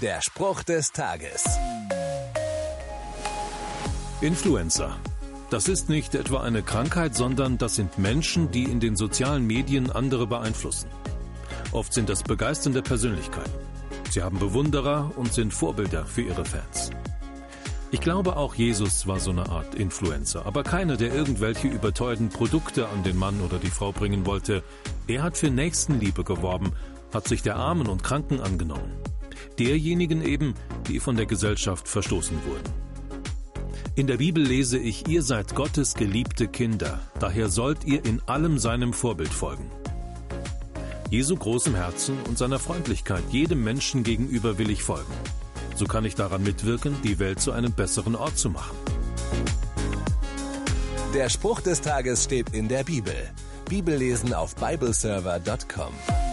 Der Spruch des Tages. Influencer. Das ist nicht etwa eine Krankheit, sondern das sind Menschen, die in den sozialen Medien andere beeinflussen. Oft sind das begeisternde Persönlichkeiten. Sie haben Bewunderer und sind Vorbilder für ihre Fans. Ich glaube, auch Jesus war so eine Art Influencer, aber keiner, der irgendwelche überteuerten Produkte an den Mann oder die Frau bringen wollte. Er hat für Nächstenliebe geworben, hat sich der Armen und Kranken angenommen. Derjenigen eben, die von der Gesellschaft verstoßen wurden. In der Bibel lese ich, ihr seid Gottes geliebte Kinder, daher sollt ihr in allem seinem Vorbild folgen. Jesu großem Herzen und seiner Freundlichkeit jedem Menschen gegenüber will ich folgen. So kann ich daran mitwirken, die Welt zu einem besseren Ort zu machen. Der Spruch des Tages steht in der Bibel. Bibellesen auf bibleserver.com.